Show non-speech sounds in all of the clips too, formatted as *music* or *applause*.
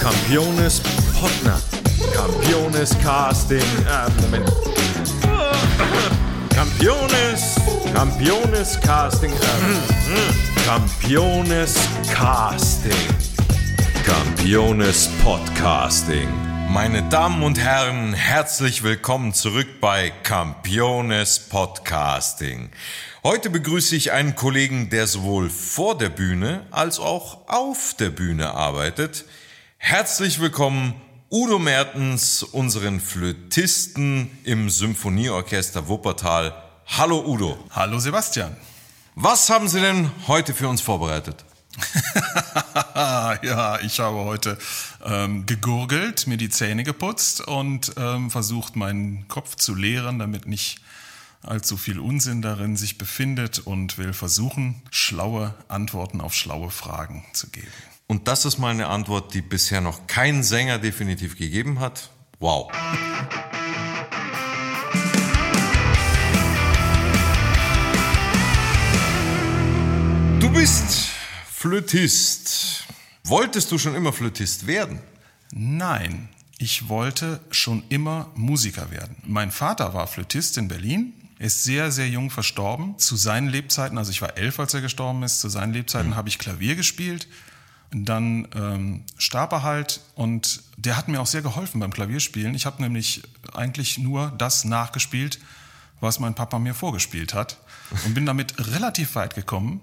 Campiones Potnat. Campiones Casting. Äh, Moment. Campiones. Campiones Casting. Äh, Campiones Casting. Campiones Podcasting. Meine Damen und Herren, herzlich willkommen zurück bei Campiones Podcasting. Heute begrüße ich einen Kollegen, der sowohl vor der Bühne als auch auf der Bühne arbeitet. Herzlich willkommen, Udo Mertens, unseren Flötisten im Symphonieorchester Wuppertal. Hallo Udo. Hallo Sebastian. Was haben Sie denn heute für uns vorbereitet? *laughs* ja, ich habe heute ähm, gegurgelt, mir die Zähne geputzt und ähm, versucht, meinen Kopf zu leeren, damit nicht allzu viel Unsinn darin sich befindet und will versuchen, schlaue Antworten auf schlaue Fragen zu geben. Und das ist mal eine Antwort, die bisher noch kein Sänger definitiv gegeben hat. Wow. Du bist Flötist. Wolltest du schon immer Flötist werden? Nein, ich wollte schon immer Musiker werden. Mein Vater war Flötist in Berlin. Er ist sehr, sehr jung verstorben. Zu seinen Lebzeiten, also ich war elf, als er gestorben ist, zu seinen Lebzeiten mhm. habe ich Klavier gespielt. Dann ähm, starb er halt und der hat mir auch sehr geholfen beim Klavierspielen. Ich habe nämlich eigentlich nur das nachgespielt, was mein Papa mir vorgespielt hat *laughs* und bin damit relativ weit gekommen.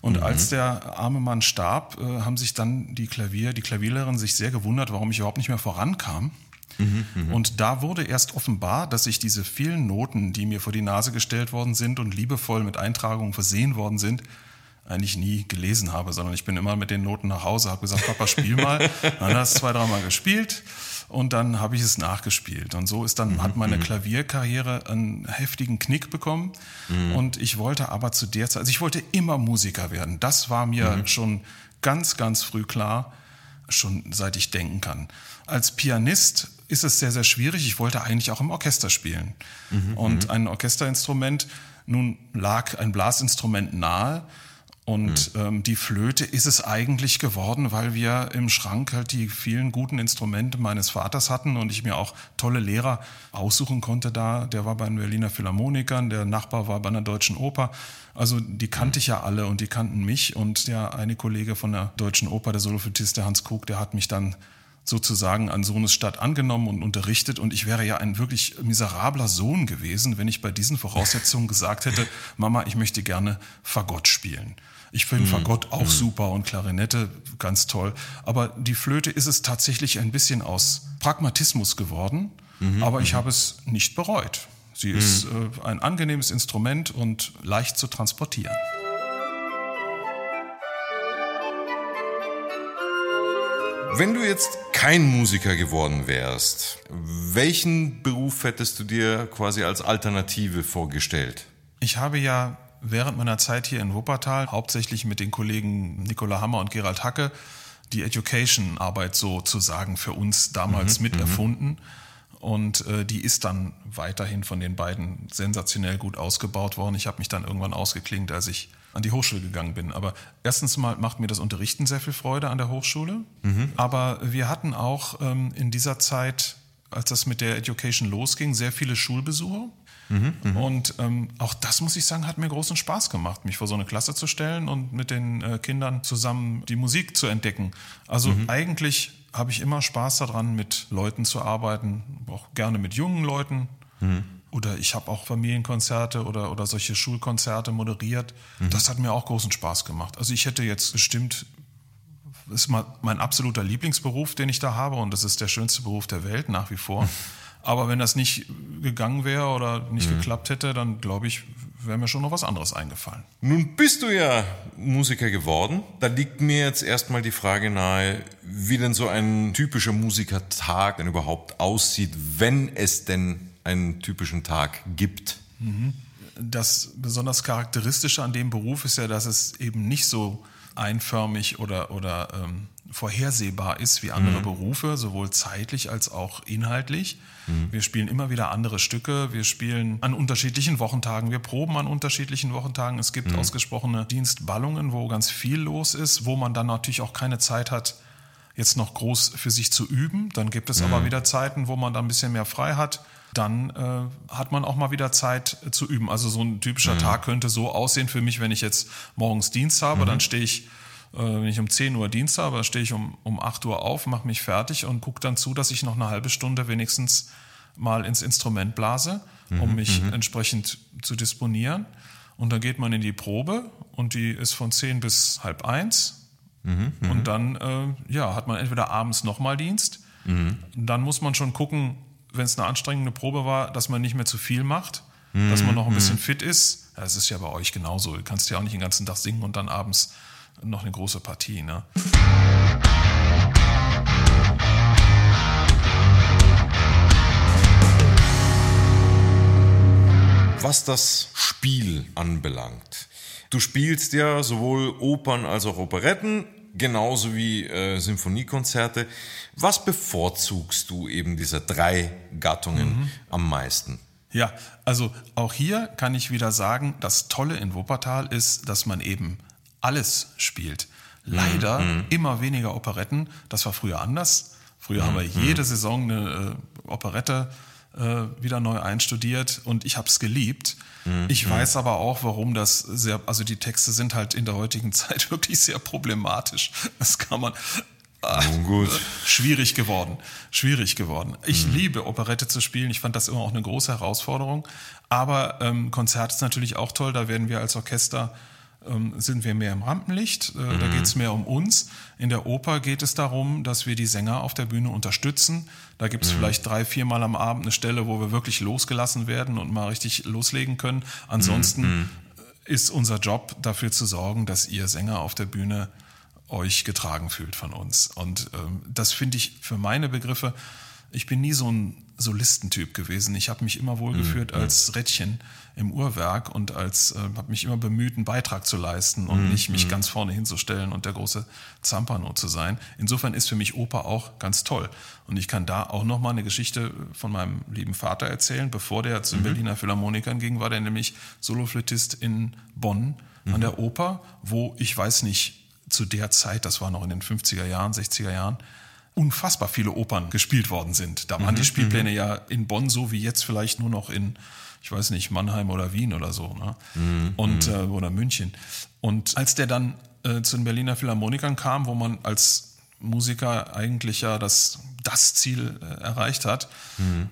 Und mhm. als der arme Mann starb, äh, haben sich dann die Klavier, die Klavierlehrerin sich sehr gewundert, warum ich überhaupt nicht mehr vorankam. Mhm, mh. Und da wurde erst offenbar, dass ich diese vielen Noten, die mir vor die Nase gestellt worden sind und liebevoll mit Eintragungen versehen worden sind, eigentlich nie gelesen habe, sondern ich bin immer mit den Noten nach Hause, habe gesagt, Papa, spiel mal. dann er es zwei, dreimal gespielt und dann habe ich es nachgespielt. Und so ist dann, mhm. hat meine mhm. Klavierkarriere einen heftigen Knick bekommen. Mhm. Und ich wollte aber zu der Zeit, also ich wollte immer Musiker werden. Das war mir mhm. schon ganz, ganz früh klar, schon seit ich denken kann. Als Pianist ist es sehr, sehr schwierig. Ich wollte eigentlich auch im Orchester spielen. Mhm. Und mhm. ein Orchesterinstrument, nun lag ein Blasinstrument nahe. Und mhm. ähm, die Flöte ist es eigentlich geworden, weil wir im Schrank halt die vielen guten Instrumente meines Vaters hatten und ich mir auch tolle Lehrer aussuchen konnte da. Der war bei den Berliner Philharmonikern, der Nachbar war bei einer deutschen Oper. Also die kannte ich ja alle und die kannten mich. Und der eine Kollege von der deutschen Oper, der Soloflötist, der Hans Krug, der hat mich dann sozusagen an Sohnesstadt angenommen und unterrichtet. Und ich wäre ja ein wirklich miserabler Sohn gewesen, wenn ich bei diesen Voraussetzungen gesagt hätte, *laughs* Mama, ich möchte gerne Fagott spielen. Ich finde mhm. Fagott auch mhm. super und Klarinette ganz toll. Aber die Flöte ist es tatsächlich ein bisschen aus Pragmatismus geworden. Mhm. Aber ich mhm. habe es nicht bereut. Sie ist mhm. äh, ein angenehmes Instrument und leicht zu transportieren. Wenn du jetzt kein Musiker geworden wärst, welchen Beruf hättest du dir quasi als Alternative vorgestellt? Ich habe ja während meiner Zeit hier in Wuppertal hauptsächlich mit den Kollegen Nicola Hammer und Gerald Hacke die Education-Arbeit sozusagen für uns damals mhm, mit mhm. Und äh, die ist dann weiterhin von den beiden sensationell gut ausgebaut worden. Ich habe mich dann irgendwann ausgeklingt, als ich an die Hochschule gegangen bin. Aber erstens mal macht mir das Unterrichten sehr viel Freude an der Hochschule. Mhm. Aber wir hatten auch ähm, in dieser Zeit, als das mit der Education losging, sehr viele Schulbesuche. Mhm, mh. Und ähm, auch das, muss ich sagen, hat mir großen Spaß gemacht, mich vor so eine Klasse zu stellen und mit den äh, Kindern zusammen die Musik zu entdecken. Also mhm. eigentlich habe ich immer Spaß daran, mit Leuten zu arbeiten, auch gerne mit jungen Leuten. Mhm. Oder ich habe auch Familienkonzerte oder, oder solche Schulkonzerte moderiert. Mhm. Das hat mir auch großen Spaß gemacht. Also ich hätte jetzt bestimmt, ist mein absoluter Lieblingsberuf, den ich da habe und das ist der schönste Beruf der Welt nach wie vor. *laughs* Aber wenn das nicht gegangen wäre oder nicht mhm. geklappt hätte, dann glaube ich, wäre mir schon noch was anderes eingefallen. Nun bist du ja Musiker geworden. Da liegt mir jetzt erstmal die Frage nahe, wie denn so ein typischer Musikertag denn überhaupt aussieht, wenn es denn einen typischen Tag gibt. Mhm. Das besonders Charakteristische an dem Beruf ist ja, dass es eben nicht so einförmig oder, oder ähm, vorhersehbar ist wie andere Berufe, sowohl zeitlich als auch inhaltlich. Wir spielen immer wieder andere Stücke, wir spielen an unterschiedlichen Wochentagen, wir proben an unterschiedlichen Wochentagen. Es gibt ausgesprochene Dienstballungen, wo ganz viel los ist, wo man dann natürlich auch keine Zeit hat, jetzt noch groß für sich zu üben. Dann gibt es aber wieder Zeiten, wo man dann ein bisschen mehr frei hat. Dann äh, hat man auch mal wieder Zeit äh, zu üben. Also so ein typischer Tag könnte so aussehen für mich, wenn ich jetzt morgens Dienst habe, dann stehe ich, äh, wenn ich um 10 Uhr Dienst habe, dann stehe ich um, um 8 Uhr auf, mache mich fertig und gucke dann zu, dass ich noch eine halbe Stunde wenigstens mal ins Instrument blase, um mich entsprechend zu disponieren. Und dann geht man in die Probe und die ist von 10 bis halb eins. Und dann äh, ja, hat man entweder abends nochmal Dienst. Dann muss man schon gucken, wenn es eine anstrengende Probe war, dass man nicht mehr zu viel macht, dass man noch ein bisschen fit ist. Ja, Das ist ja bei euch genauso. Du kannst ja auch nicht den ganzen Tag singen und dann abends noch eine große Partie. Ne? Was das Spiel anbelangt. Du spielst ja sowohl Opern als auch Operetten, genauso wie äh, Symphoniekonzerte. Was bevorzugst du eben dieser drei Gattungen am meisten? Ja, also auch hier kann ich wieder sagen, das Tolle in Wuppertal ist, dass man eben alles spielt. Leider immer weniger Operetten. Das war früher anders. Früher haben wir jede Saison eine äh, Operette äh, wieder neu einstudiert und ich habe es geliebt. Ich weiß aber auch, warum das sehr, also die Texte sind halt in der heutigen *laughs* Zeit wirklich sehr problematisch. Das kann man, gut. schwierig geworden. Schwierig geworden. Ich liebe Operette zu spielen. Ich fand das immer auch eine große Herausforderung. Aber ähm, Konzert ist natürlich auch toll. Da werden wir als Orchester sind wir mehr im Rampenlicht. Äh, Da geht es mehr um uns. In der Oper geht es darum, dass wir die Sänger auf der Bühne unterstützen. Da gibt es vielleicht drei, viermal am Abend eine Stelle, wo wir wirklich losgelassen werden und mal richtig loslegen können. Ansonsten ist unser Job dafür zu sorgen, dass ihr Sänger auf der Bühne euch getragen fühlt von uns. Und ähm, das finde ich für meine Begriffe, ich bin nie so ein Solistentyp gewesen. Ich habe mich immer wohlgeführt als Rädchen im Uhrwerk und als äh, habe mich immer bemüht, einen Beitrag zu leisten und nicht mich ganz vorne hinzustellen und der große Zampano zu sein. Insofern ist für mich Oper auch ganz toll. Und ich kann da auch noch mal eine Geschichte von meinem lieben Vater erzählen. Bevor der zu den Berliner Philharmonikern ging, war der nämlich Soloflötist in Bonn an der Oper, wo ich weiß nicht, zu der Zeit, das war noch in den 50er Jahren, 60er Jahren, unfassbar viele Opern gespielt worden sind. Da waren die Spielpläne ja in Bonn so wie jetzt vielleicht nur noch in, ich weiß nicht, Mannheim oder Wien oder so, ne? Und, äh, oder München. Und als der dann äh, zu den Berliner Philharmonikern kam, wo man als Musiker eigentlich ja das, das Ziel äh, erreicht hat,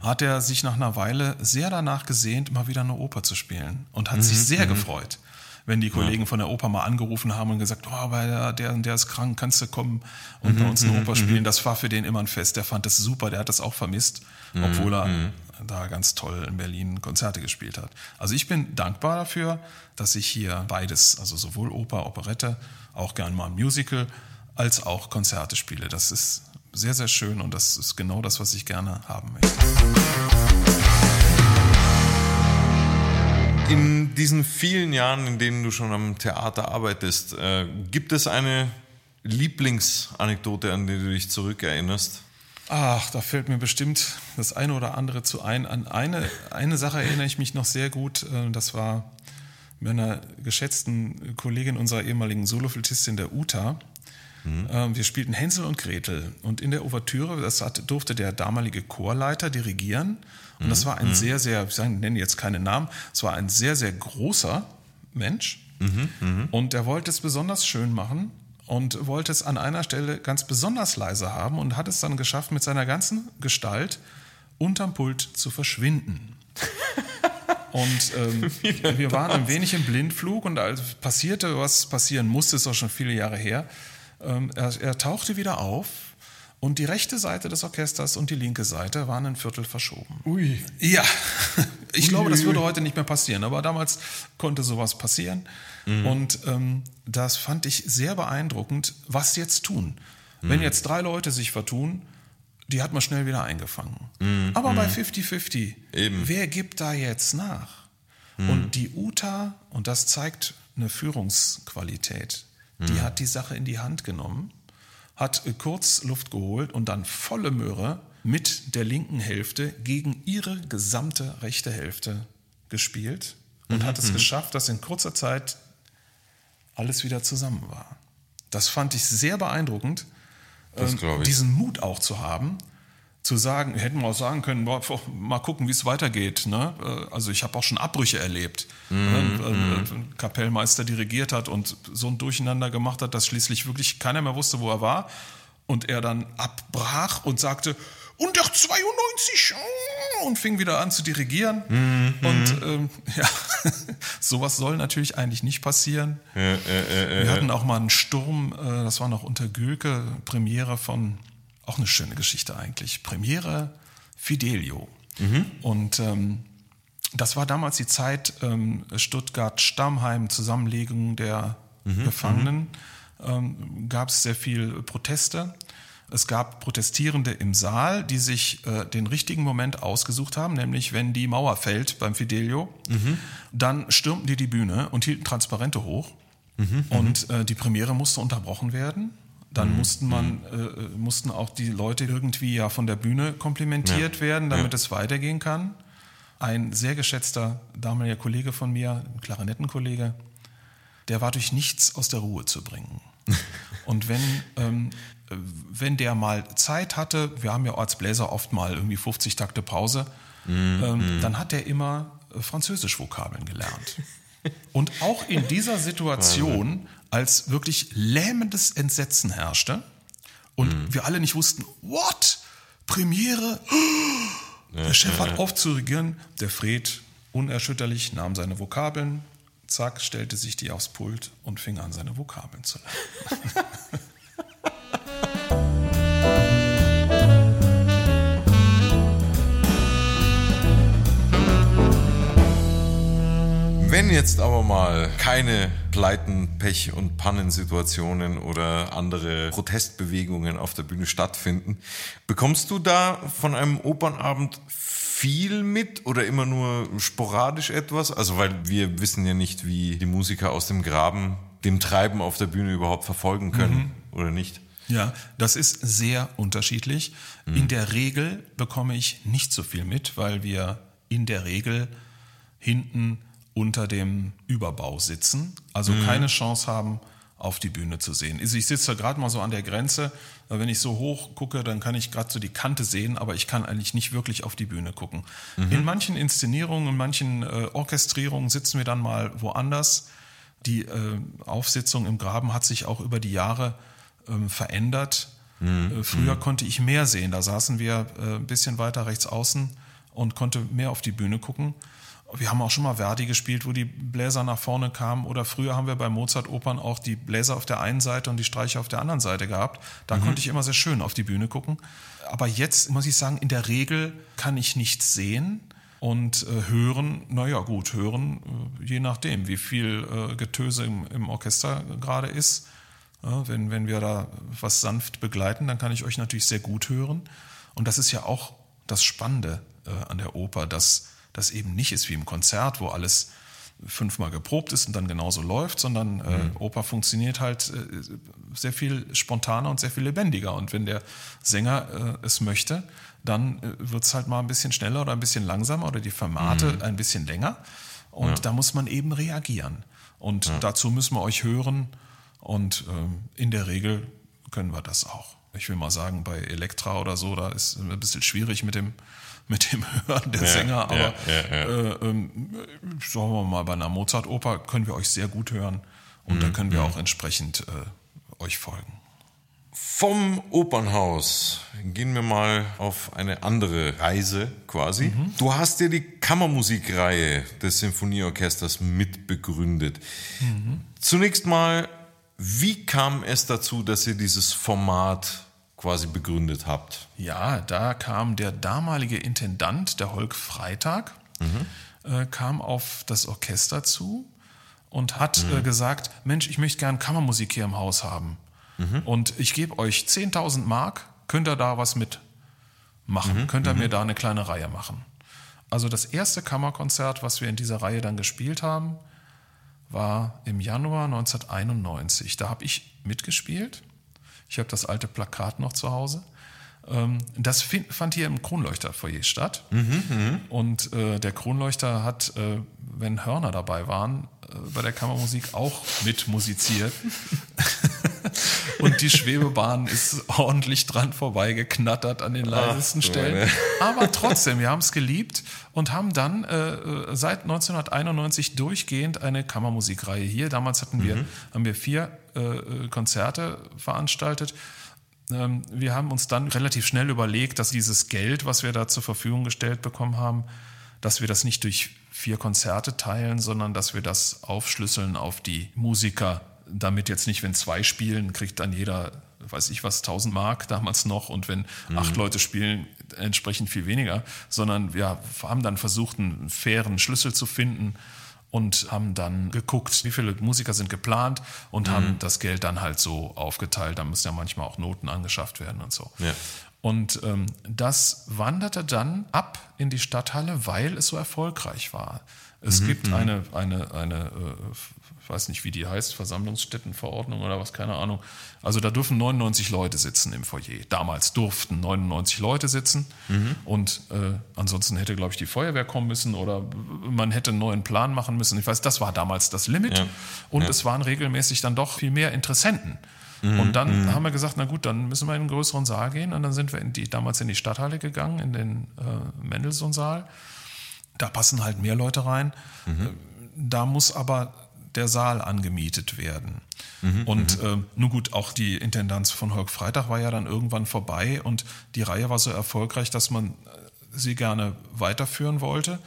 hat er sich nach einer Weile sehr danach gesehnt, mal wieder eine Oper zu spielen und hat sich sehr gefreut wenn die Kollegen von der Oper mal angerufen haben und gesagt, oh, weil der, der, der ist krank, kannst du kommen und bei uns eine Oper spielen. Das war für den immer ein Fest. Der fand das super, der hat das auch vermisst, obwohl er da ganz toll in Berlin Konzerte gespielt hat. Also ich bin dankbar dafür, dass ich hier beides, also sowohl Oper, Operette, auch gern mal ein Musical, als auch Konzerte spiele. Das ist sehr, sehr schön und das ist genau das, was ich gerne haben möchte. In diesen vielen Jahren, in denen du schon am Theater arbeitest, äh, gibt es eine Lieblingsanekdote, an die du dich zurückerinnerst? Ach, da fällt mir bestimmt das eine oder andere zu ein. An eine, eine Sache erinnere ich mich noch sehr gut. äh, Das war mit einer geschätzten Kollegin unserer ehemaligen Soloflötistin, der Uta. Ähm, Wir spielten Hänsel und Gretel. Und in der Ouvertüre, das hat, durfte der damalige Chorleiter dirigieren. Und das war ein sehr, sehr, ich nenne jetzt keine Namen, es war ein sehr, sehr großer Mensch. Und er wollte es besonders schön machen und wollte es an einer Stelle ganz besonders leise haben und hat es dann geschafft, mit seiner ganzen Gestalt unterm Pult zu verschwinden. *laughs* Und ähm, wir waren ein wenig im Blindflug und als passierte, was passieren musste, ist auch schon viele Jahre her, er, er tauchte wieder auf und die rechte Seite des Orchesters und die linke Seite waren ein Viertel verschoben. Ui. Ja, *laughs* ich glaube, das würde heute nicht mehr passieren, aber damals konnte sowas passieren. Und ähm, das fand ich sehr beeindruckend. Was jetzt tun? Wenn jetzt drei Leute sich vertun, die hat man schnell wieder eingefangen. aber bei 50-50, Eben. wer gibt da jetzt nach? Und die Uta, und das zeigt eine Führungsqualität, die hat die Sache in die Hand genommen, hat äh, kurz Luft geholt und dann volle Möhre mit der linken Hälfte gegen ihre gesamte rechte Hälfte gespielt und hat es geschafft, dass in kurzer Zeit alles wieder zusammen war. Das fand ich sehr beeindruckend, ähm, diesen Mut auch zu haben, zu sagen, hätten wir auch sagen können, boah, mal gucken, wie es weitergeht. Ne? Äh, Also ich habe auch schon Abbrüche erlebt. Mhm, ne? Äh, Ein Kapellmeister dirigiert hat und so ein Durcheinander gemacht hat, dass schließlich wirklich keiner mehr wusste, wo er war. Und er dann abbrach und sagte, und der 92 mm, und fing wieder an zu dirigieren. Mhm. Und ähm, *laughs* ja, sowas soll natürlich eigentlich nicht passieren. Äh, Wir hatten auch mal einen Sturm, äh, das war noch unter Gülke, Premiere von, auch eine schöne Geschichte eigentlich, Premiere Fidelio. Und ähm, das war damals die Zeit ähm, Stuttgart-Stammheim, Zusammenlegung der Gefangenen. Ähm, gab es sehr viel Proteste. Es gab Protestierende im Saal, die sich äh, den richtigen Moment ausgesucht haben, nämlich wenn die Mauer fällt beim Fidelio, dann stürmten die die Bühne und hielten Transparente hoch. Und äh, die Premiere musste unterbrochen werden. Dann mussten man, äh, mussten auch die Leute irgendwie ja von der Bühne komplimentiert werden, damit es weitergehen kann. Ein sehr geschätzter damaliger Kollege von mir, ein Klarinettenkollege, der war durch nichts aus der Ruhe zu bringen. *laughs* Und wenn, ähm, äh, wenn der mal Zeit hatte, wir haben ja als Bläser oft mal irgendwie 50 Takte Pause, ähm, dann hat er immer äh, Französisch-Vokabeln gelernt. Und auch in dieser *laughs* Situation, als wirklich lähmendes Entsetzen herrschte und wir alle nicht wussten, what? Premiere? Der Chef hat aufzuregieren. Der Fred, unerschütterlich, nahm seine Vokabeln, zack, stellte sich die aufs Pult und fing an, seine Vokabeln zu lernen. Wenn jetzt aber mal keine Pleiten, Pech und Pannensituationen oder andere Protestbewegungen auf der Bühne stattfinden, bekommst du da von einem Opernabend viel mit oder immer nur sporadisch etwas? Also weil wir wissen ja nicht, wie die Musiker aus dem Graben dem Treiben auf der Bühne überhaupt verfolgen können oder nicht. Ja, das ist sehr unterschiedlich. In der Regel bekomme ich nicht so viel mit, weil wir in der Regel hinten unter dem Überbau sitzen, also keine Chance haben, auf die Bühne zu sehen. Ich sitze gerade mal so an der Grenze, wenn ich so hoch gucke, dann kann ich gerade so die Kante sehen, aber ich kann eigentlich nicht wirklich auf die Bühne gucken. In manchen Inszenierungen, in manchen äh, Orchestrierungen sitzen wir dann mal woanders. Die äh, Aufsitzung im Graben hat sich auch über die Jahre ähm, verändert. Äh, früher konnte ich mehr sehen. Da saßen wir äh, ein bisschen weiter rechts außen und konnte mehr auf die Bühne gucken. Wir haben auch schon mal Verdi gespielt, wo die Bläser nach vorne kamen. Oder früher haben wir bei Mozart-Opern auch die Bläser auf der einen Seite und die Streicher auf der anderen Seite gehabt. Da konnte ich immer sehr schön auf die Bühne gucken. Aber jetzt muss ich sagen, in der Regel kann ich nichts sehen. Und äh, hören, naja gut, hören, äh, je nachdem, wie viel äh, Getöse im, im Orchester gerade ist. Ja, wenn, wenn wir da was sanft begleiten, dann kann ich euch natürlich sehr gut hören. Und das ist ja auch das Spannende äh, an der Oper, dass das eben nicht ist wie im Konzert, wo alles fünfmal geprobt ist und dann genauso läuft, sondern äh, Oper funktioniert halt äh, sehr viel spontaner und sehr viel lebendiger. Und wenn der Sänger äh, es möchte, dann äh, wird es halt mal ein bisschen schneller oder ein bisschen langsamer oder die Formate ein bisschen länger. Und da muss man eben reagieren. Und dazu müssen wir euch hören. Und ähm, in der Regel können wir das auch. Ich will mal sagen, bei Elektra oder so, da ist es ein bisschen schwierig mit dem, mit dem Hören der Sänger, aber ja, ja, ja. Äh, ähm, sagen wir mal, bei einer Mozart-Oper können wir euch sehr gut hören und Mhm, da können wir auch entsprechend äh, euch folgen. Vom Opernhaus gehen wir mal auf eine andere Reise quasi. Du hast ja die Kammermusikreihe des Sinfonieorchesters mitbegründet. Zunächst mal, wie kam es dazu, dass ihr dieses Format quasi begründet habt? Ja, da kam der damalige Intendant, der Holk Freitag, äh, kam auf das Orchester zu und hat äh, gesagt, Mensch, ich möchte gern Kammermusik hier im Haus haben. Und ich gebe euch 10.000 Mark, könnt ihr da was mit machen? Könnt ihr mir da eine kleine Reihe machen? Also das erste Kammerkonzert, was wir in dieser Reihe dann gespielt haben, war im Januar 1991. Da habe ich mitgespielt. Ich habe das alte Plakat noch zu Hause. Ähm, das fand hier im Kronleuchterfoyer statt. Mhm, und äh, der Kronleuchter hat, äh, wenn Hörner dabei waren, äh, bei der Kammermusik auch mit musiziert. *laughs* und die Schwebebahn ist ordentlich dran vorbeigeknattert an den leisesten Ach, Stellen. *laughs* Aber trotzdem, wir haben es geliebt und haben dann äh, äh seit 1991 durchgehend eine Kammermusikreihe hier. Damals hatten wir, mhm. haben wir vier äh, Konzerte veranstaltet wir haben uns dann relativ schnell überlegt, dass dieses Geld, was wir da zur Verfügung gestellt bekommen haben, dass wir das nicht durch vier Konzerte teilen, sondern dass wir das aufschlüsseln auf die Musiker, damit jetzt nicht, wenn zwei spielen, kriegt dann jeder, weiß ich was, 1000 Mark damals noch und wenn mhm. acht Leute spielen, entsprechend viel weniger, sondern wir haben dann versucht, einen fairen Schlüssel zu finden und haben dann geguckt, wie viele Musiker sind geplant und mhm. haben das Geld dann halt so aufgeteilt. Da müssen ja manchmal auch Noten angeschafft werden und so. Ja. Und ähm, das wanderte dann ab in die Stadthalle, weil es so erfolgreich war. Es mhm. gibt mhm. eine, eine, eine äh, weiß nicht, wie die heißt, Versammlungsstättenverordnung oder was, keine Ahnung. Also da dürfen 99 Leute sitzen im Foyer. Damals durften 99 Leute sitzen mhm. und äh, ansonsten hätte, glaube ich, die Feuerwehr kommen müssen oder man hätte einen neuen Plan machen müssen. Ich weiß, das war damals das Limit ja. und ja. es waren regelmäßig dann doch viel mehr Interessenten. Mhm. Und dann mhm. haben wir gesagt, na gut, dann müssen wir in einen größeren Saal gehen. Und dann sind wir in die, damals in die Stadthalle gegangen, in den äh, Mendelssohn-Saal. Da passen halt mehr Leute rein. Mhm. Da muss aber der Saal angemietet werden. Mhm, und äh, nun gut, auch die Intendanz von Holk Freitag war ja dann irgendwann vorbei und die Reihe war so erfolgreich, dass man äh, sie gerne weiterführen wollte.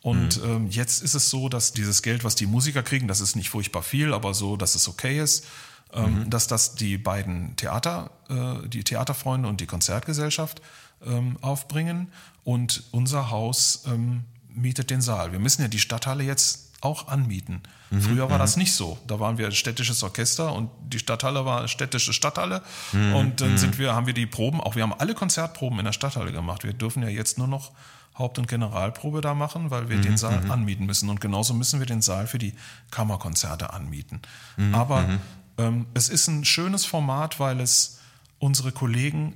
Und mhm. ähm, jetzt ist es so, dass dieses Geld, was die Musiker kriegen, das ist nicht furchtbar viel, aber so, dass es okay ist, ähm, mhm. dass das die beiden Theater, äh, die Theaterfreunde und die Konzertgesellschaft ähm, aufbringen und unser Haus ähm, mietet den Saal. Wir müssen ja die Stadthalle jetzt auch anmieten. Mhm. Früher war mhm. das nicht so. Da waren wir städtisches Orchester und die Stadthalle war städtische Stadthalle. Mhm. Und dann mhm. sind wir, haben wir die Proben, auch wir haben alle Konzertproben in der Stadthalle gemacht. Wir dürfen ja jetzt nur noch Haupt- und Generalprobe da machen, weil wir den mhm. Saal mhm. anmieten müssen. Und genauso müssen wir den Saal für die Kammerkonzerte anmieten. Aber ähm, es ist ein schönes Format, weil es unsere Kollegen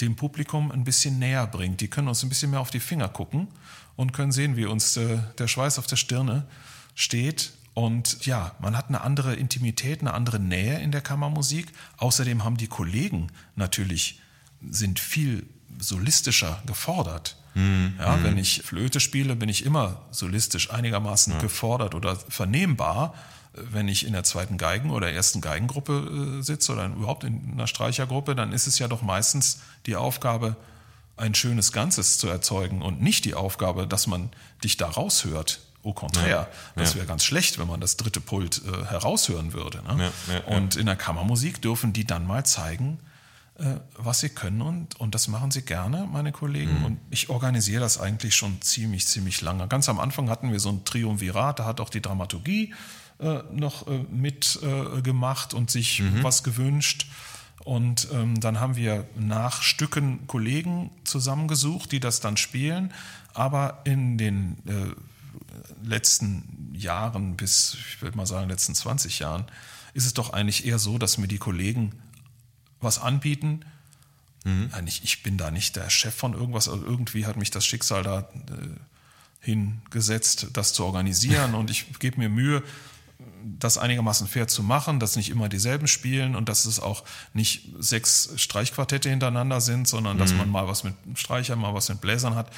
dem Publikum ein bisschen näher bringt. Die können uns ein bisschen mehr auf die Finger gucken und können sehen, wie uns äh, der Schweiß auf der Stirne steht. Und ja, man hat eine andere Intimität, eine andere Nähe in der Kammermusik. Außerdem haben die Kollegen natürlich, sind viel solistischer gefordert. Mhm. Ja, wenn ich Flöte spiele, bin ich immer solistisch einigermaßen ja. gefordert oder vernehmbar. Wenn ich in der zweiten Geigen- oder ersten Geigengruppe äh, sitze oder überhaupt in einer Streichergruppe, dann ist es ja doch meistens die Aufgabe, ein schönes Ganzes zu erzeugen und nicht die Aufgabe, dass man dich da raushört Au contraire, ja, das wäre ja. ganz schlecht, wenn man das dritte Pult äh, heraushören würde. Ne? Ja, und in der Kammermusik dürfen die dann mal zeigen, äh, was sie können und, und das machen sie gerne, meine Kollegen. Mhm. Und ich organisiere das eigentlich schon ziemlich, ziemlich lange. Ganz am Anfang hatten wir so ein Triumvirat, da hat auch die Dramaturgie äh, noch äh, mitgemacht und sich mhm. was gewünscht. Und ähm, dann haben wir nach Stücken Kollegen zusammengesucht, die das dann spielen. Aber in den äh, letzten Jahren bis, ich würde mal sagen, letzten 20 Jahren, ist es doch eigentlich eher so, dass mir die Kollegen was anbieten. Mhm. Eigentlich, ich bin da nicht der Chef von irgendwas, also irgendwie hat mich das Schicksal da äh, hingesetzt, das zu organisieren *laughs* und ich gebe mir Mühe, das einigermaßen fair zu machen, dass nicht immer dieselben spielen und dass es auch nicht sechs Streichquartette hintereinander sind, sondern mhm. dass man mal was mit Streichern, mal was mit Bläsern hat.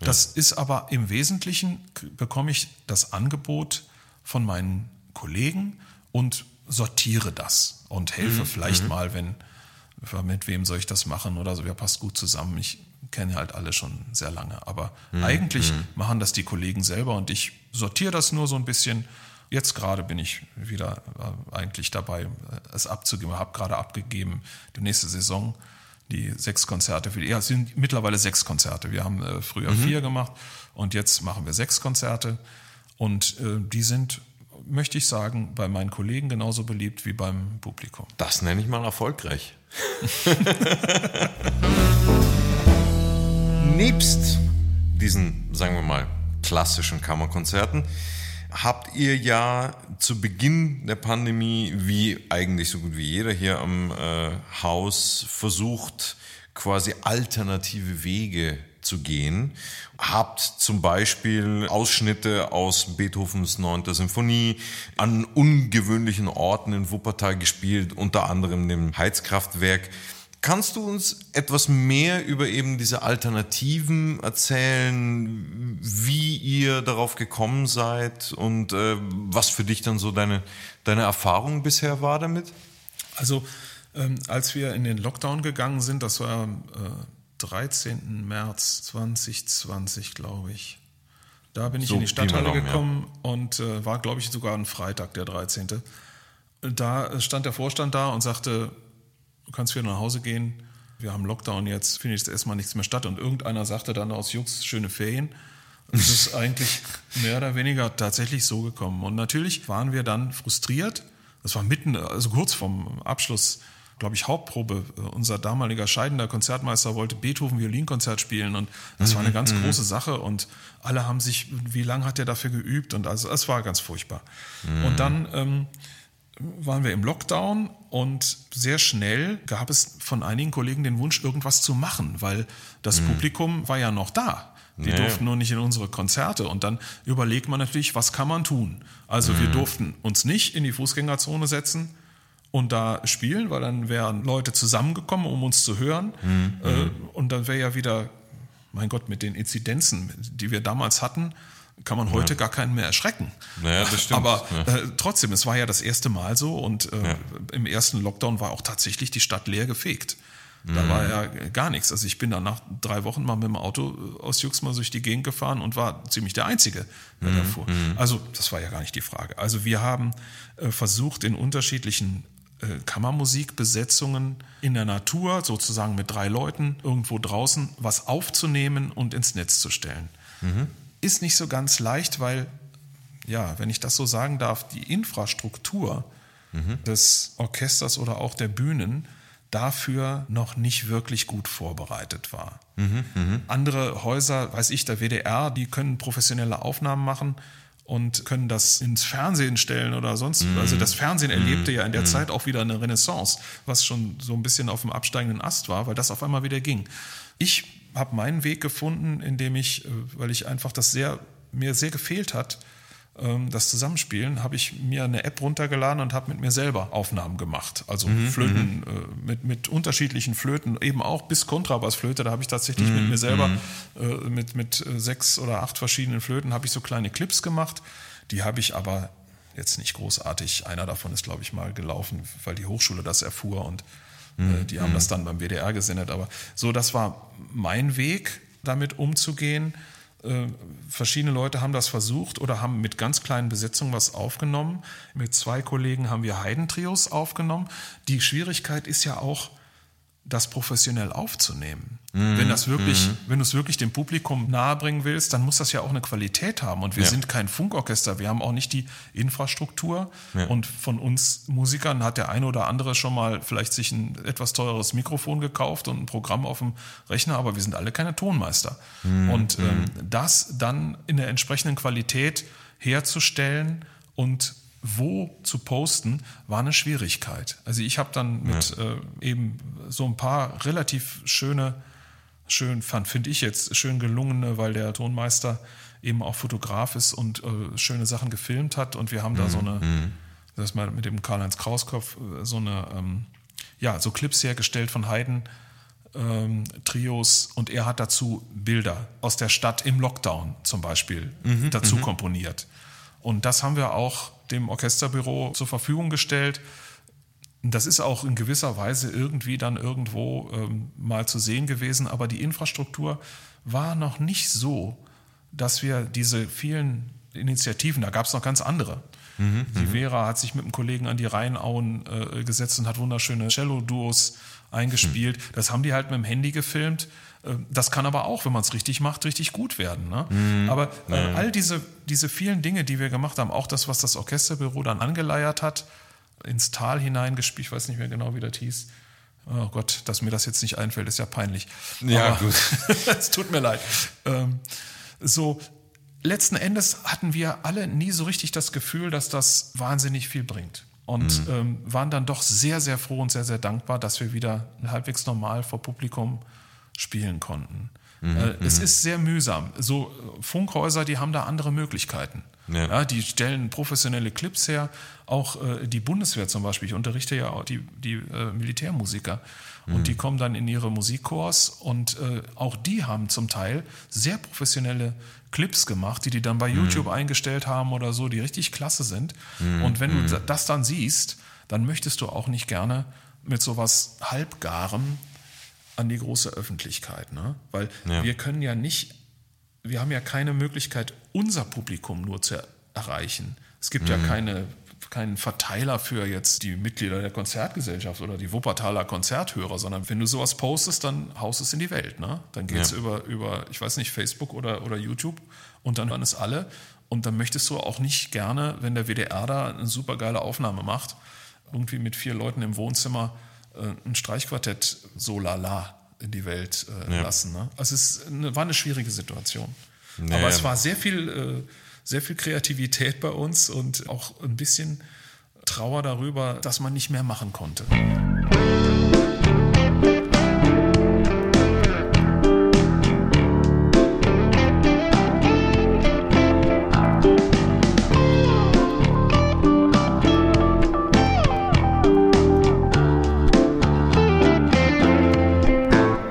Das ja. ist aber im Wesentlichen, bekomme ich das Angebot von meinen Kollegen und sortiere das und helfe mhm. vielleicht mhm. mal, wenn, mit wem soll ich das machen oder so, wer passt gut zusammen. Ich kenne halt alle schon sehr lange, aber mhm. eigentlich mhm. machen das die Kollegen selber und ich sortiere das nur so ein bisschen Jetzt gerade bin ich wieder äh, eigentlich dabei, es abzugeben. Ich habe gerade abgegeben, die nächste Saison die sechs Konzerte für die, ja, es sind mittlerweile sechs Konzerte. Wir haben äh, früher mhm. vier gemacht und jetzt machen wir sechs Konzerte. Und äh, die sind, möchte ich sagen, bei meinen Kollegen genauso beliebt wie beim Publikum. Das nenne ich mal erfolgreich. *laughs* Nebst diesen, sagen wir mal, klassischen Kammerkonzerten habt ihr ja zu Beginn der Pandemie, wie eigentlich so gut wie jeder hier am äh, Haus, versucht, quasi alternative Wege zu gehen. Habt zum Beispiel Ausschnitte aus Beethovens 9. Symphonie an ungewöhnlichen Orten in Wuppertal gespielt, unter anderem dem Heizkraftwerk. Kannst du uns etwas mehr über eben diese Alternativen erzählen, wie ihr darauf gekommen seid und äh, was für dich dann so deine, deine Erfahrung bisher war damit? Also ähm, als wir in den Lockdown gegangen sind, das war am äh, 13. März 2020, glaube ich. Da bin ich so in die Stadthalle gekommen ja. und äh, war, glaube ich, sogar ein Freitag, der 13. Da stand der Vorstand da und sagte, du kannst wieder nach Hause gehen, wir haben Lockdown jetzt, findet jetzt erstmal nichts mehr statt. Und irgendeiner sagte dann aus Jux, schöne Ferien. Es ist eigentlich mehr oder weniger tatsächlich so gekommen. Und natürlich waren wir dann frustriert. Das war mitten, also kurz vorm Abschluss, glaube ich, Hauptprobe. Unser damaliger scheidender Konzertmeister wollte Beethoven Violinkonzert spielen und das war eine ganz mhm. große Sache und alle haben sich, wie lange hat er dafür geübt und also es war ganz furchtbar. Mhm. Und dann ähm, waren wir im Lockdown und sehr schnell gab es von einigen Kollegen den Wunsch, irgendwas zu machen, weil das mhm. Publikum war ja noch da. Die nee. durften nur nicht in unsere Konzerte. Und dann überlegt man natürlich, was kann man tun? Also mhm. wir durften uns nicht in die Fußgängerzone setzen und da spielen, weil dann wären Leute zusammengekommen, um uns zu hören. Mhm. Äh, und dann wäre ja wieder, mein Gott, mit den Inzidenzen, die wir damals hatten, kann man heute ja. gar keinen mehr erschrecken. Naja, das stimmt. Aber ja. äh, trotzdem, es war ja das erste Mal so und äh, ja. im ersten Lockdown war auch tatsächlich die Stadt leer gefegt. Da mhm. war ja gar nichts. Also ich bin dann nach drei Wochen mal mit dem Auto aus Jux mal durch die Gegend gefahren und war ziemlich der Einzige, der mhm. da fuhr. Mhm. Also das war ja gar nicht die Frage. Also wir haben äh, versucht, in unterschiedlichen äh, Kammermusikbesetzungen in der Natur, sozusagen mit drei Leuten, irgendwo draußen, was aufzunehmen und ins Netz zu stellen. Mhm ist nicht so ganz leicht, weil, ja, wenn ich das so sagen darf, die Infrastruktur mhm. des Orchesters oder auch der Bühnen dafür noch nicht wirklich gut vorbereitet war. Mhm, mh. Andere Häuser, weiß ich, der WDR, die können professionelle Aufnahmen machen und können das ins Fernsehen stellen oder sonst. Mhm. Also das Fernsehen erlebte mhm. ja in der mhm. Zeit auch wieder eine Renaissance, was schon so ein bisschen auf dem absteigenden Ast war, weil das auf einmal wieder ging. Ich habe meinen Weg gefunden, indem ich, äh, weil ich einfach das sehr, mir sehr gefehlt hat, ähm, das Zusammenspielen, habe ich mir eine App runtergeladen und habe mit mir selber Aufnahmen gemacht. Also mhm, Flöten, mhm. Äh, mit, mit unterschiedlichen Flöten, eben auch bis Kontrabassflöte. Da habe ich tatsächlich mhm, mit mir selber, mhm. äh, mit, mit sechs oder acht verschiedenen Flöten, habe ich so kleine Clips gemacht. Die habe ich aber jetzt nicht großartig. Einer davon ist, glaube ich, mal gelaufen, weil die Hochschule das erfuhr und Mhm. Die haben das dann beim WDR gesendet. Aber so, das war mein Weg, damit umzugehen. Äh, verschiedene Leute haben das versucht oder haben mit ganz kleinen Besetzungen was aufgenommen. Mit zwei Kollegen haben wir Heidentrios aufgenommen. Die Schwierigkeit ist ja auch, das professionell aufzunehmen. Mhm. Wenn das wirklich, mhm. wenn du es wirklich dem Publikum nahebringen willst, dann muss das ja auch eine Qualität haben. Und wir ja. sind kein Funkorchester, wir haben auch nicht die Infrastruktur. Ja. Und von uns Musikern hat der eine oder andere schon mal vielleicht sich ein etwas teures Mikrofon gekauft und ein Programm auf dem Rechner, aber wir sind alle keine Tonmeister. Mhm. Und ähm, mhm. das dann in der entsprechenden Qualität herzustellen und wo zu posten, war eine Schwierigkeit. Also ich habe dann mit ja. äh, eben so ein paar relativ schöne, schön fand, finde ich jetzt, schön gelungene, weil der Tonmeister eben auch Fotograf ist und äh, schöne Sachen gefilmt hat und wir haben mhm. da so eine, mhm. das mal mit dem Karl-Heinz Krauskopf, äh, so eine, ähm, ja, so Clips hergestellt von Haydn, ähm, Trios und er hat dazu Bilder aus der Stadt im Lockdown zum Beispiel mhm, dazu mhm. komponiert. Und das haben wir auch dem Orchesterbüro zur Verfügung gestellt. Das ist auch in gewisser Weise irgendwie dann irgendwo ähm, mal zu sehen gewesen, aber die Infrastruktur war noch nicht so, dass wir diese vielen Initiativen, da gab es noch ganz andere. Mhm, die mhm. Vera hat sich mit einem Kollegen an die Rheinauen äh, gesetzt und hat wunderschöne Cello-Duos eingespielt. Mhm. Das haben die halt mit dem Handy gefilmt. Äh, das kann aber auch, wenn man es richtig macht, richtig gut werden. Ne? Mhm. Aber äh, all diese, diese vielen Dinge, die wir gemacht haben, auch das, was das Orchesterbüro dann angeleiert hat, ins Tal hineingespielt, ich weiß nicht mehr genau, wie das hieß. Oh Gott, dass mir das jetzt nicht einfällt, ist ja peinlich. Ja, aber, gut. *laughs* es tut mir leid. Ähm, so, letzten Endes hatten wir alle nie so richtig das Gefühl, dass das wahnsinnig viel bringt. Und mhm. ähm, waren dann doch sehr, sehr froh und sehr, sehr dankbar, dass wir wieder halbwegs normal vor Publikum spielen konnten. Mhm. Äh, es mhm. ist sehr mühsam. So äh, Funkhäuser, die haben da andere Möglichkeiten. Ja. ja. die stellen professionelle Clips her. Auch äh, die Bundeswehr zum Beispiel. Ich unterrichte ja auch die, die äh, Militärmusiker. Und mhm. die kommen dann in ihre Musikkurs und äh, auch die haben zum Teil sehr professionelle Clips gemacht, die die dann bei mhm. YouTube eingestellt haben oder so, die richtig klasse sind. Mhm. Und wenn du mhm. das dann siehst, dann möchtest du auch nicht gerne mit sowas halbgarem an die große Öffentlichkeit, ne? Weil ja. wir können ja nicht, wir haben ja keine Möglichkeit, unser Publikum nur zu erreichen. Es gibt mhm. ja keine kein Verteiler für jetzt die Mitglieder der Konzertgesellschaft oder die Wuppertaler Konzerthörer, sondern wenn du sowas postest, dann haust es in die Welt. Ne? Dann geht es ja. über, über, ich weiß nicht, Facebook oder, oder YouTube und dann hören es alle. Und dann möchtest du auch nicht gerne, wenn der WDR da eine super geile Aufnahme macht, irgendwie mit vier Leuten im Wohnzimmer äh, ein Streichquartett so lala in die Welt äh, ja. lassen. Ne? Also es eine, war eine schwierige Situation. Nee. Aber es war sehr viel äh, sehr viel Kreativität bei uns und auch ein bisschen Trauer darüber, dass man nicht mehr machen konnte.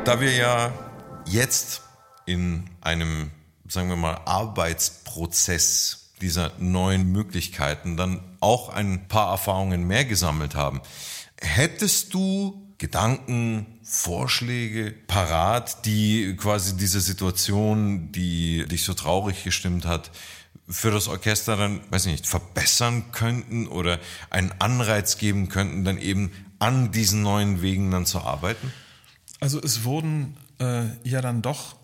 Da wir ja jetzt in einem sagen wir mal, Arbeitsprozess dieser neuen Möglichkeiten dann auch ein paar Erfahrungen mehr gesammelt haben. Hättest du Gedanken, Vorschläge parat, die quasi diese Situation, die dich so traurig gestimmt hat, für das Orchester dann, weiß ich nicht, verbessern könnten oder einen Anreiz geben könnten, dann eben an diesen neuen Wegen dann zu arbeiten? Also es wurden äh, ja dann doch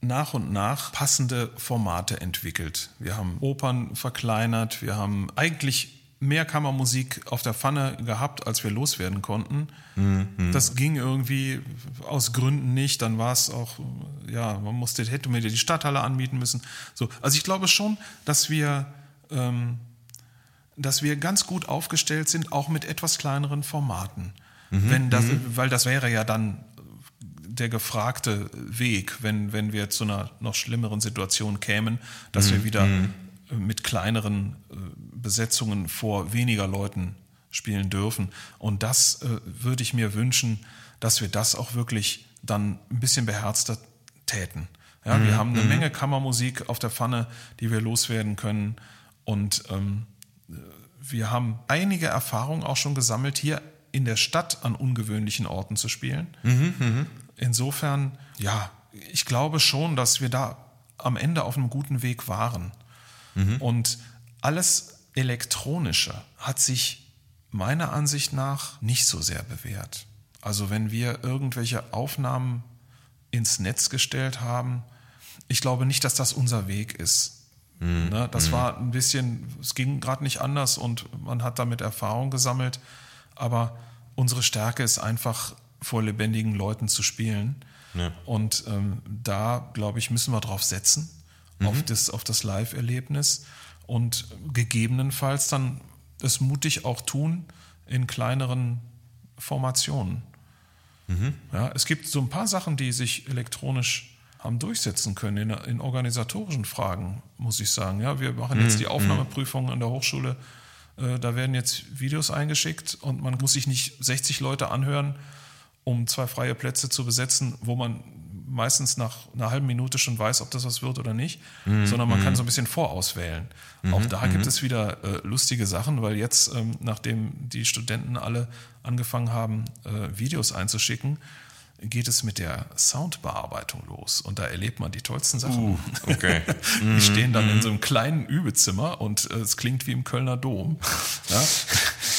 nach und nach passende Formate entwickelt. Wir haben Opern verkleinert, wir haben eigentlich mehr Kammermusik auf der Pfanne gehabt, als wir loswerden konnten. Mhm. Das ging irgendwie aus Gründen nicht. Dann war es auch, ja, man musste, hätte mir die Stadthalle anmieten müssen. So, also ich glaube schon, dass wir, ähm, dass wir ganz gut aufgestellt sind, auch mit etwas kleineren Formaten. Mhm. Wenn das, mhm. weil das wäre ja dann der gefragte Weg, wenn, wenn wir zu einer noch schlimmeren Situation kämen, dass mhm. wir wieder mhm. mit kleineren äh, Besetzungen vor weniger Leuten spielen dürfen. Und das äh, würde ich mir wünschen, dass wir das auch wirklich dann ein bisschen beherzter täten. Ja, mhm. Wir haben eine mhm. Menge Kammermusik auf der Pfanne, die wir loswerden können. Und ähm, wir haben einige Erfahrungen auch schon gesammelt, hier in der Stadt an ungewöhnlichen Orten zu spielen. Mhm, mh. Insofern, ja, ich glaube schon, dass wir da am Ende auf einem guten Weg waren. Mhm. Und alles Elektronische hat sich meiner Ansicht nach nicht so sehr bewährt. Also wenn wir irgendwelche Aufnahmen ins Netz gestellt haben, ich glaube nicht, dass das unser Weg ist. Mhm. Ne, das mhm. war ein bisschen, es ging gerade nicht anders und man hat damit Erfahrung gesammelt. Aber unsere Stärke ist einfach vor lebendigen Leuten zu spielen. Ja. Und ähm, da, glaube ich, müssen wir drauf setzen, mhm. auf das, auf das Live-Erlebnis und gegebenenfalls dann es mutig auch tun in kleineren Formationen. Mhm. Ja, es gibt so ein paar Sachen, die sich elektronisch haben durchsetzen können in, in organisatorischen Fragen, muss ich sagen. Ja, wir machen jetzt mhm. die Aufnahmeprüfung an der Hochschule. Äh, da werden jetzt Videos eingeschickt und man muss sich nicht 60 Leute anhören, um zwei freie Plätze zu besetzen, wo man meistens nach einer halben Minute schon weiß, ob das was wird oder nicht, mhm. sondern man kann mhm. so ein bisschen vorauswählen. Mhm. Auch da gibt mhm. es wieder äh, lustige Sachen, weil jetzt, ähm, nachdem die Studenten alle angefangen haben, äh, Videos einzuschicken, geht es mit der Soundbearbeitung los. Und da erlebt man die tollsten Sachen. Uh, okay. *laughs* die stehen dann in so einem kleinen Übezimmer und äh, es klingt wie im Kölner Dom. *laughs* Ja?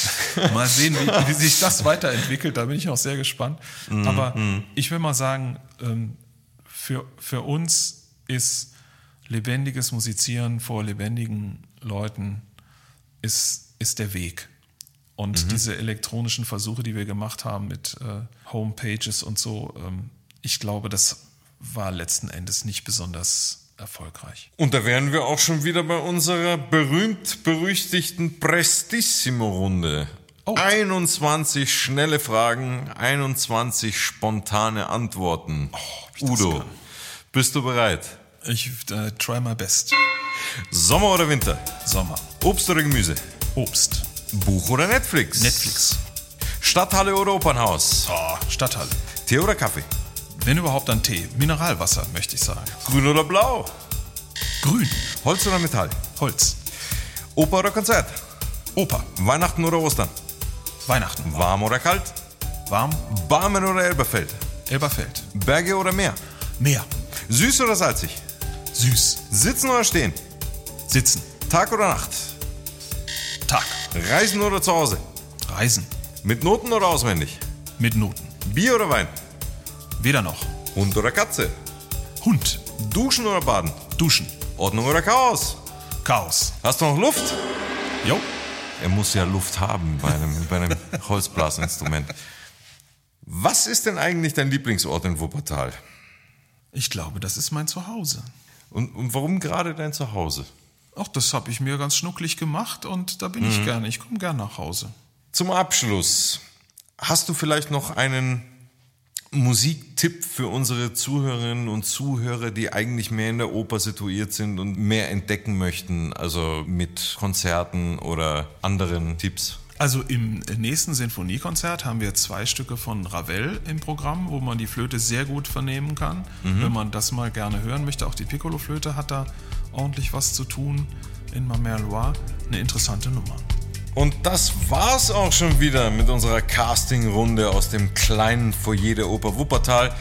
*laughs* mal sehen, wie, wie, sich das weiterentwickelt. Da bin ich auch sehr gespannt. Mhm. Aber mhm. ich will mal sagen, ähm, für, für uns ist lebendiges Musizieren vor lebendigen Leuten ist, ist der Weg. Und mhm. diese elektronischen Versuche, die wir gemacht haben mit äh, Homepages und so, ähm, ich glaube, das war letzten Endes nicht besonders erfolgreich. Und da wären wir auch schon wieder bei unserer berühmt-berüchtigten Prestissimo-Runde. Oh. 21 schnelle Fragen, 21 spontane Antworten. das Udo, bist du bereit? Ich äh, try my best. Sommer oder Winter? Sommer. Obst oder Gemüse? Obst. Buch oder Netflix? Netflix. Stadthalle oder Opernhaus? Oh, Stadthalle. Tee oder Kaffee? Wenn überhaupt dann Tee. Mineralwasser, möchte ich sagen. Grün oder blau? Grün. Holz oder Metall? Holz. Oper oder Konzert? Oper. Weihnachten oder Ostern? Weihnachten. Warm oder kalt? Warm. Barmen oder Elberfeld? Elberfeld. Berge oder Meer? Meer. Süß oder salzig? Süß. Sitzen oder stehen? Sitzen. Tag oder Nacht? Tag. Reisen oder zu Hause? Reisen. Mit Noten oder auswendig? Mit Noten. Bier oder Wein? Weder noch. Hund oder Katze? Hund. Duschen oder Baden? Duschen. Ordnung oder Chaos? Chaos. Hast du noch Luft? Jo. Er muss ja Luft haben bei einem, bei einem *laughs* Holzblasinstrument. Was ist denn eigentlich dein Lieblingsort in Wuppertal? Ich glaube, das ist mein Zuhause. Und, und warum gerade dein Zuhause? Ach, das habe ich mir ganz schnucklig gemacht und da bin ich gerne. Ich komme gern nach Hause. Zum Abschluss, hast du vielleicht noch einen Musiktipp für unsere Zuhörerinnen und Zuhörer, die eigentlich mehr in der Oper situiert sind und mehr entdecken möchten, also mit Konzerten oder anderen Tipps? Also im nächsten Sinfoniekonzert haben wir zwei Stücke von Ravel im Programm, wo man die Flöte sehr gut vernehmen kann. Wenn man das mal gerne hören möchte, auch die Piccolo-Flöte hat da ordentlich was zu tun in Ma Mère Loire. Eine interessante Nummer. Und das war's auch schon wieder mit unserer Casting-Runde aus dem kleinen Foyer der Oper Wuppertal.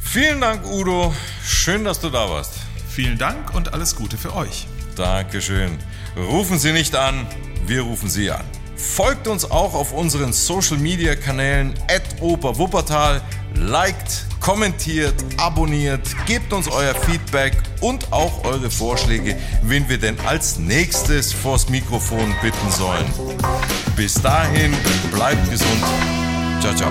Vielen Dank, Udo. Schön, dass du da warst. Vielen Dank und alles Gute für euch. Dankeschön. Rufen Sie nicht an, wir rufen Sie an. Folgt uns auch auf unseren Social Media Kanälen at Oper Wuppertal, liked, kommentiert, abonniert, gebt uns euer Feedback und auch eure Vorschläge, wen wir denn als nächstes vors Mikrofon bitten sollen. Bis dahin, bleibt gesund. Ciao, ciao.